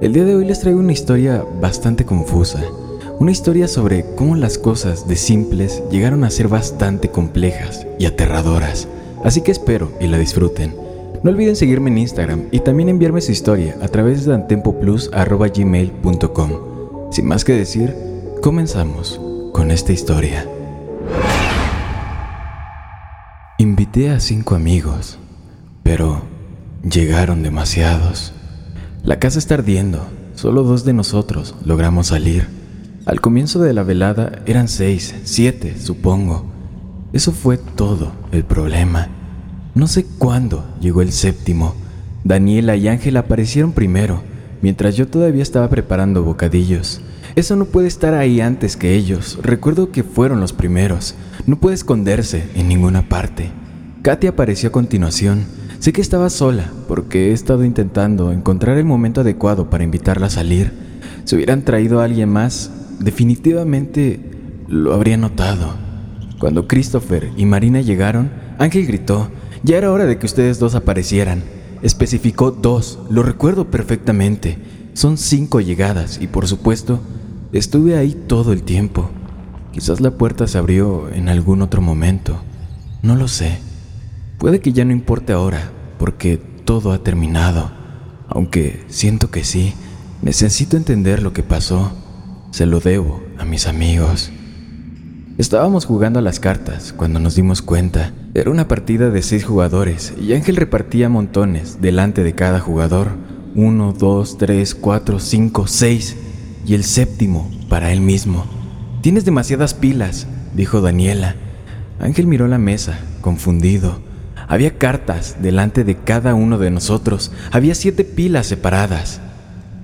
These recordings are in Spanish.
El día de hoy les traigo una historia bastante confusa, una historia sobre cómo las cosas de simples llegaron a ser bastante complejas y aterradoras, así que espero y la disfruten. No olviden seguirme en Instagram y también enviarme su historia a través de antempoplus.gmail.com. Sin más que decir, comenzamos con esta historia. Invité a cinco amigos, pero llegaron demasiados. La casa está ardiendo, solo dos de nosotros logramos salir. Al comienzo de la velada eran seis, siete, supongo. Eso fue todo el problema. No sé cuándo llegó el séptimo. Daniela y Ángel aparecieron primero, mientras yo todavía estaba preparando bocadillos. Eso no puede estar ahí antes que ellos. Recuerdo que fueron los primeros. No puede esconderse en ninguna parte. Katy apareció a continuación. Sé que estaba sola porque he estado intentando encontrar el momento adecuado para invitarla a salir. Si hubieran traído a alguien más, definitivamente lo habría notado. Cuando Christopher y Marina llegaron, Ángel gritó, ya era hora de que ustedes dos aparecieran. Especificó dos, lo recuerdo perfectamente. Son cinco llegadas y por supuesto Estuve ahí todo el tiempo. Quizás la puerta se abrió en algún otro momento. No lo sé. Puede que ya no importe ahora, porque todo ha terminado. Aunque siento que sí. Necesito entender lo que pasó. Se lo debo a mis amigos. Estábamos jugando a las cartas cuando nos dimos cuenta. Era una partida de seis jugadores y Ángel repartía montones delante de cada jugador. Uno, dos, tres, cuatro, cinco, seis y el séptimo para él mismo. Tienes demasiadas pilas, dijo Daniela. Ángel miró la mesa, confundido. Había cartas delante de cada uno de nosotros. Había siete pilas separadas.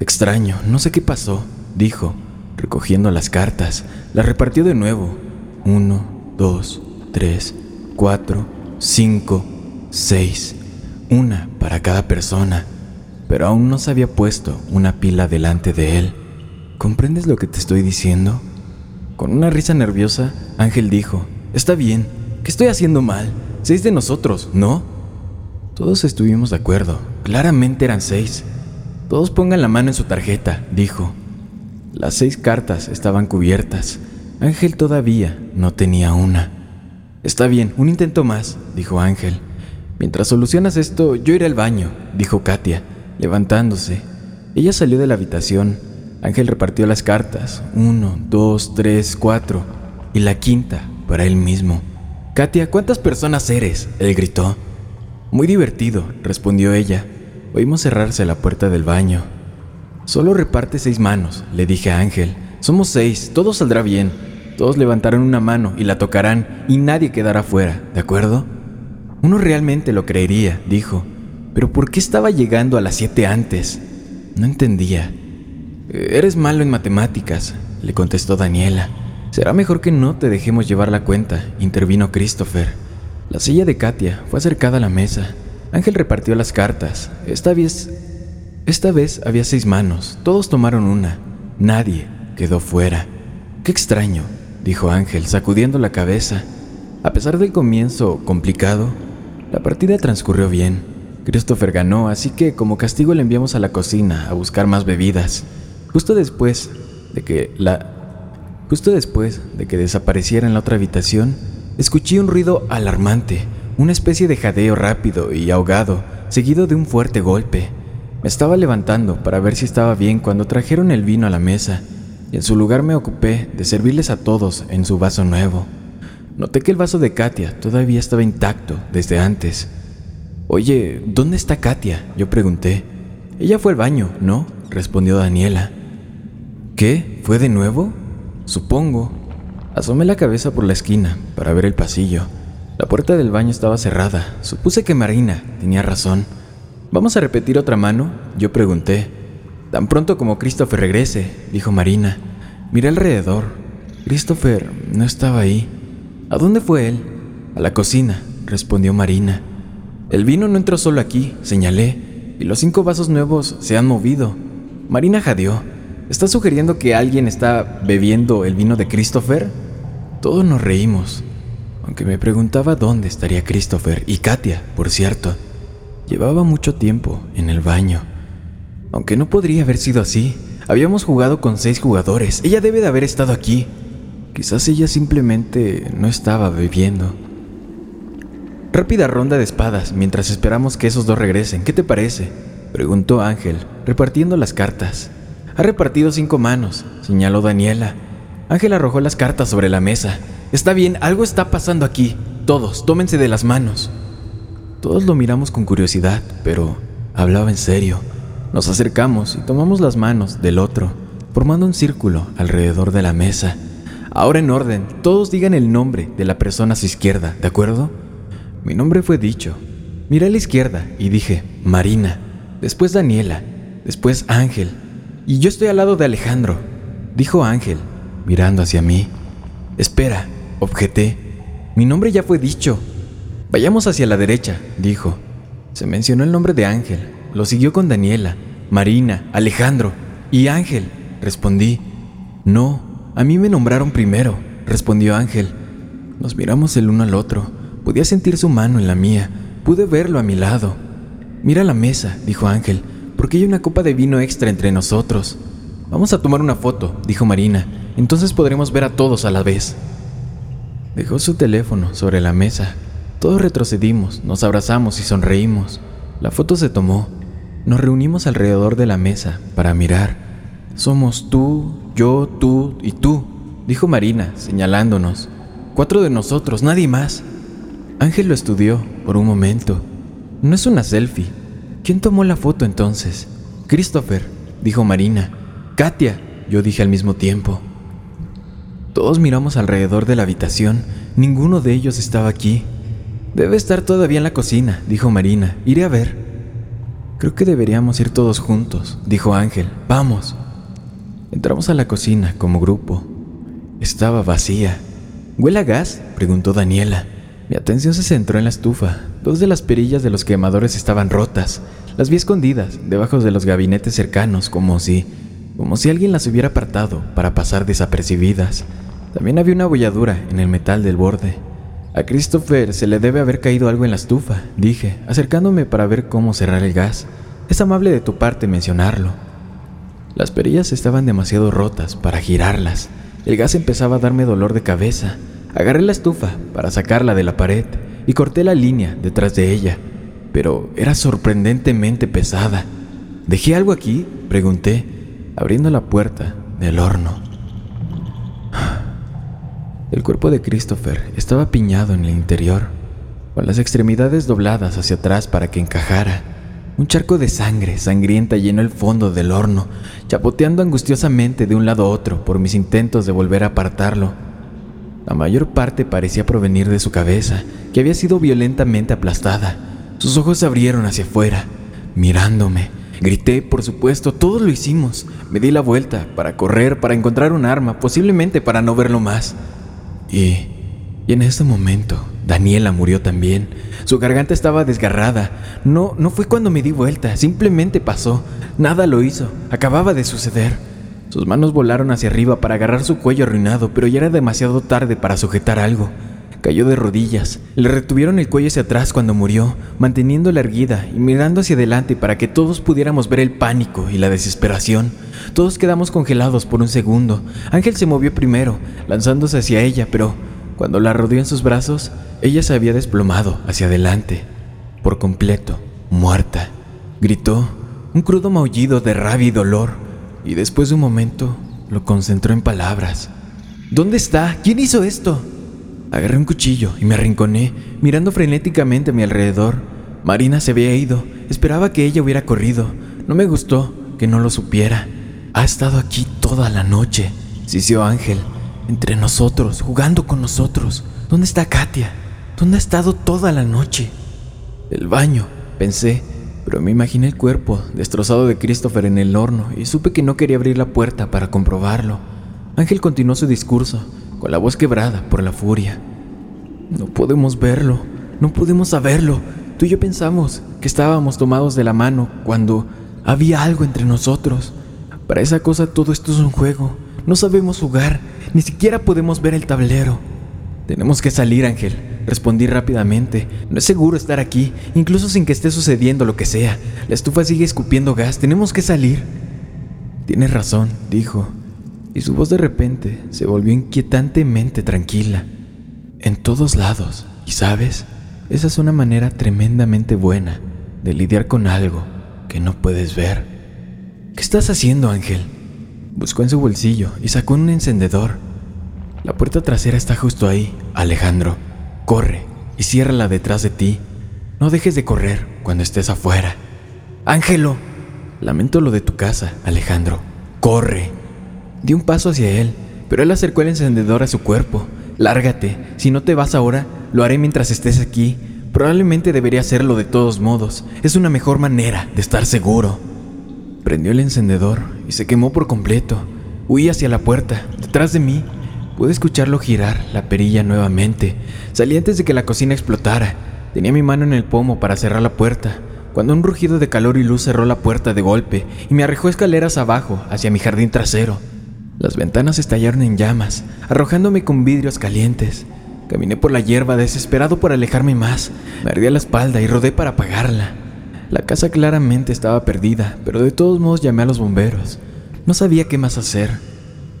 Extraño, no sé qué pasó, dijo, recogiendo las cartas. Las repartió de nuevo. Uno, dos, tres, cuatro, cinco, seis. Una para cada persona. Pero aún no se había puesto una pila delante de él. ¿Comprendes lo que te estoy diciendo? Con una risa nerviosa, Ángel dijo, Está bien, ¿qué estoy haciendo mal? Seis de nosotros, ¿no? Todos estuvimos de acuerdo, claramente eran seis. Todos pongan la mano en su tarjeta, dijo. Las seis cartas estaban cubiertas. Ángel todavía no tenía una. Está bien, un intento más, dijo Ángel. Mientras solucionas esto, yo iré al baño, dijo Katia, levantándose. Ella salió de la habitación Ángel repartió las cartas, uno, dos, tres, cuatro, y la quinta para él mismo. Katia, ¿cuántas personas eres? Él gritó. Muy divertido, respondió ella. Oímos cerrarse la puerta del baño. Solo reparte seis manos, le dije a Ángel. Somos seis, todo saldrá bien. Todos levantarán una mano y la tocarán y nadie quedará fuera, ¿de acuerdo? Uno realmente lo creería, dijo. Pero ¿por qué estaba llegando a las siete antes? No entendía. Eres malo en matemáticas, le contestó Daniela. Será mejor que no te dejemos llevar la cuenta, intervino Christopher. La silla de Katia fue acercada a la mesa. Ángel repartió las cartas. Esta vez, esta vez había seis manos. Todos tomaron una. Nadie quedó fuera. Qué extraño, dijo Ángel, sacudiendo la cabeza. A pesar del comienzo complicado, la partida transcurrió bien. Christopher ganó, así que como castigo le enviamos a la cocina a buscar más bebidas. Justo después de que la justo después de que desapareciera en la otra habitación, escuché un ruido alarmante, una especie de jadeo rápido y ahogado, seguido de un fuerte golpe. Me estaba levantando para ver si estaba bien cuando trajeron el vino a la mesa. y en su lugar me ocupé de servirles a todos en su vaso nuevo. Noté que el vaso de Katia todavía estaba intacto desde antes. Oye, ¿dónde está Katia? Yo pregunté. Ella fue al baño, ¿no? respondió Daniela. ¿Qué? ¿Fue de nuevo? Supongo. Asomé la cabeza por la esquina para ver el pasillo. La puerta del baño estaba cerrada. Supuse que Marina tenía razón. ¿Vamos a repetir otra mano? Yo pregunté. Tan pronto como Christopher regrese, dijo Marina. Miré alrededor. Christopher no estaba ahí. ¿A dónde fue él? A la cocina, respondió Marina. El vino no entró solo aquí, señalé, y los cinco vasos nuevos se han movido. Marina jadeó. ¿Estás sugiriendo que alguien está bebiendo el vino de Christopher? Todos nos reímos aunque me preguntaba dónde estaría Christopher y Katia, por cierto. Llevaba mucho tiempo en el baño. Aunque no podría haber sido así. Habíamos jugado con seis jugadores. Ella debe de haber estado aquí. Quizás ella simplemente no estaba bebiendo. Rápida ronda de espadas mientras esperamos que esos dos regresen. ¿Qué te parece? Preguntó Ángel, repartiendo las cartas. Ha repartido cinco manos, señaló Daniela. Ángel arrojó las cartas sobre la mesa Está bien, algo está pasando aquí. Todos, tómense de las manos. Todos lo miramos con curiosidad, pero hablaba en serio. Nos acercamos y tomamos las manos del otro, formando un círculo alrededor de la mesa. Ahora en orden, todos digan el nombre de la persona a su izquierda, ¿de acuerdo? Mi nombre fue dicho. Miré a la izquierda y dije, Marina, después Daniela, después Ángel, y yo estoy al lado de Alejandro, dijo Ángel, mirando hacia mí. Espera, Objeté. Mi nombre ya fue dicho. Vayamos hacia la derecha, dijo. Se mencionó el nombre de Ángel. Lo siguió con Daniela, Marina, Alejandro y Ángel. Respondí. No, a mí me nombraron primero, respondió Ángel. Nos miramos el uno al otro. Podía sentir su mano en la mía. Pude verlo a mi lado. Mira la mesa, dijo Ángel, porque hay una copa de vino extra entre nosotros. Vamos a tomar una foto, dijo Marina. Entonces podremos ver a todos a la vez. Dejó su teléfono sobre la mesa. Todos retrocedimos, nos abrazamos y sonreímos. La foto se tomó. Nos reunimos alrededor de la mesa para mirar. Somos tú, yo, tú y tú, dijo Marina, señalándonos. Cuatro de nosotros, nadie más. Ángel lo estudió por un momento. No es una selfie. ¿Quién tomó la foto entonces? Christopher, dijo Marina. Katia, yo dije al mismo tiempo. Todos miramos alrededor de la habitación. Ninguno de ellos estaba aquí. Debe estar todavía en la cocina, dijo Marina. Iré a ver. Creo que deberíamos ir todos juntos, dijo Ángel. Vamos. Entramos a la cocina como grupo. Estaba vacía. ¿Huele a gas? preguntó Daniela. Mi atención se centró en la estufa. Dos de las perillas de los quemadores estaban rotas. Las vi escondidas debajo de los gabinetes cercanos, como si, como si alguien las hubiera apartado para pasar desapercibidas. También había una abolladura en el metal del borde. A Christopher se le debe haber caído algo en la estufa, dije, acercándome para ver cómo cerrar el gas. Es amable de tu parte mencionarlo. Las perillas estaban demasiado rotas para girarlas. El gas empezaba a darme dolor de cabeza. Agarré la estufa para sacarla de la pared y corté la línea detrás de ella, pero era sorprendentemente pesada. ¿Dejé algo aquí? pregunté, abriendo la puerta del horno. El cuerpo de Christopher estaba piñado en el interior, con las extremidades dobladas hacia atrás para que encajara. Un charco de sangre sangrienta llenó el fondo del horno, chapoteando angustiosamente de un lado a otro por mis intentos de volver a apartarlo. La mayor parte parecía provenir de su cabeza, que había sido violentamente aplastada. Sus ojos se abrieron hacia afuera, mirándome. Grité, por supuesto, todos lo hicimos. Me di la vuelta para correr, para encontrar un arma, posiblemente para no verlo más. Y, y en ese momento, Daniela murió también. Su garganta estaba desgarrada. No, no fue cuando me di vuelta, simplemente pasó. Nada lo hizo, acababa de suceder. Sus manos volaron hacia arriba para agarrar su cuello arruinado, pero ya era demasiado tarde para sujetar algo. Cayó de rodillas. Le retuvieron el cuello hacia atrás cuando murió, manteniendo la erguida y mirando hacia adelante para que todos pudiéramos ver el pánico y la desesperación. Todos quedamos congelados por un segundo. Ángel se movió primero, lanzándose hacia ella, pero cuando la rodeó en sus brazos, ella se había desplomado hacia adelante, por completo, muerta. Gritó, un crudo maullido de rabia y dolor, y después de un momento lo concentró en palabras. ¿Dónde está? ¿Quién hizo esto? Agarré un cuchillo y me arrinconé, mirando frenéticamente a mi alrededor. Marina se había ido. Esperaba que ella hubiera corrido. No me gustó que no lo supiera. Ha estado aquí toda la noche, sisió Ángel, entre nosotros, jugando con nosotros. ¿Dónde está Katia? ¿Dónde ha estado toda la noche? El baño, pensé, pero me imaginé el cuerpo destrozado de Christopher en el horno y supe que no quería abrir la puerta para comprobarlo. Ángel continuó su discurso, con la voz quebrada por la furia. No podemos verlo, no podemos saberlo. Tú y yo pensamos que estábamos tomados de la mano cuando había algo entre nosotros. Para esa cosa todo esto es un juego. No sabemos jugar, ni siquiera podemos ver el tablero. Tenemos que salir, Ángel. Respondí rápidamente. No es seguro estar aquí, incluso sin que esté sucediendo lo que sea. La estufa sigue escupiendo gas. Tenemos que salir. Tienes razón, dijo y su voz de repente se volvió inquietantemente tranquila. En todos lados, y sabes, esa es una manera tremendamente buena de lidiar con algo que no puedes ver. ¿Qué estás haciendo, Ángel? Buscó en su bolsillo y sacó un encendedor. La puerta trasera está justo ahí, Alejandro. Corre y ciérrala detrás de ti. No dejes de correr cuando estés afuera. Ángelo, lamento lo de tu casa, Alejandro. Corre. Di un paso hacia él, pero él acercó el encendedor a su cuerpo. Lárgate, si no te vas ahora, lo haré mientras estés aquí. Probablemente debería hacerlo de todos modos. Es una mejor manera de estar seguro. Prendió el encendedor y se quemó por completo. Huí hacia la puerta, detrás de mí. Pude escucharlo girar la perilla nuevamente. Salí antes de que la cocina explotara. Tenía mi mano en el pomo para cerrar la puerta, cuando un rugido de calor y luz cerró la puerta de golpe y me arrojó escaleras abajo hacia mi jardín trasero. Las ventanas estallaron en llamas, arrojándome con vidrios calientes. Caminé por la hierba desesperado por alejarme más. Me ardía la espalda y rodé para apagarla. La casa claramente estaba perdida, pero de todos modos llamé a los bomberos. No sabía qué más hacer.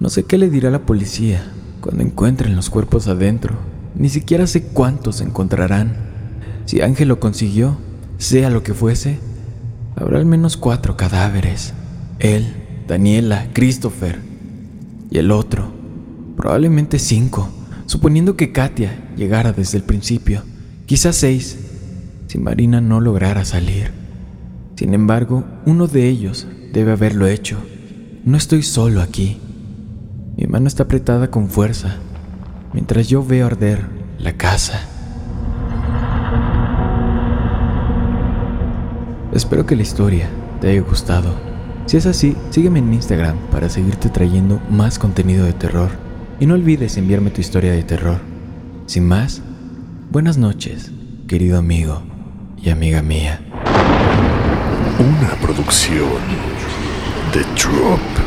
No sé qué le dirá a la policía cuando encuentren los cuerpos adentro. Ni siquiera sé cuántos encontrarán. Si Ángel lo consiguió, sea lo que fuese, habrá al menos cuatro cadáveres. Él, Daniela, Christopher, y el otro, probablemente cinco, suponiendo que Katia llegara desde el principio, quizás seis, si Marina no lograra salir. Sin embargo, uno de ellos debe haberlo hecho. No estoy solo aquí. Mi mano está apretada con fuerza, mientras yo veo arder la casa. Espero que la historia te haya gustado. Si es así, sígueme en Instagram para seguirte trayendo más contenido de terror. Y no olvides enviarme tu historia de terror. Sin más, buenas noches, querido amigo y amiga mía. Una producción de Drop.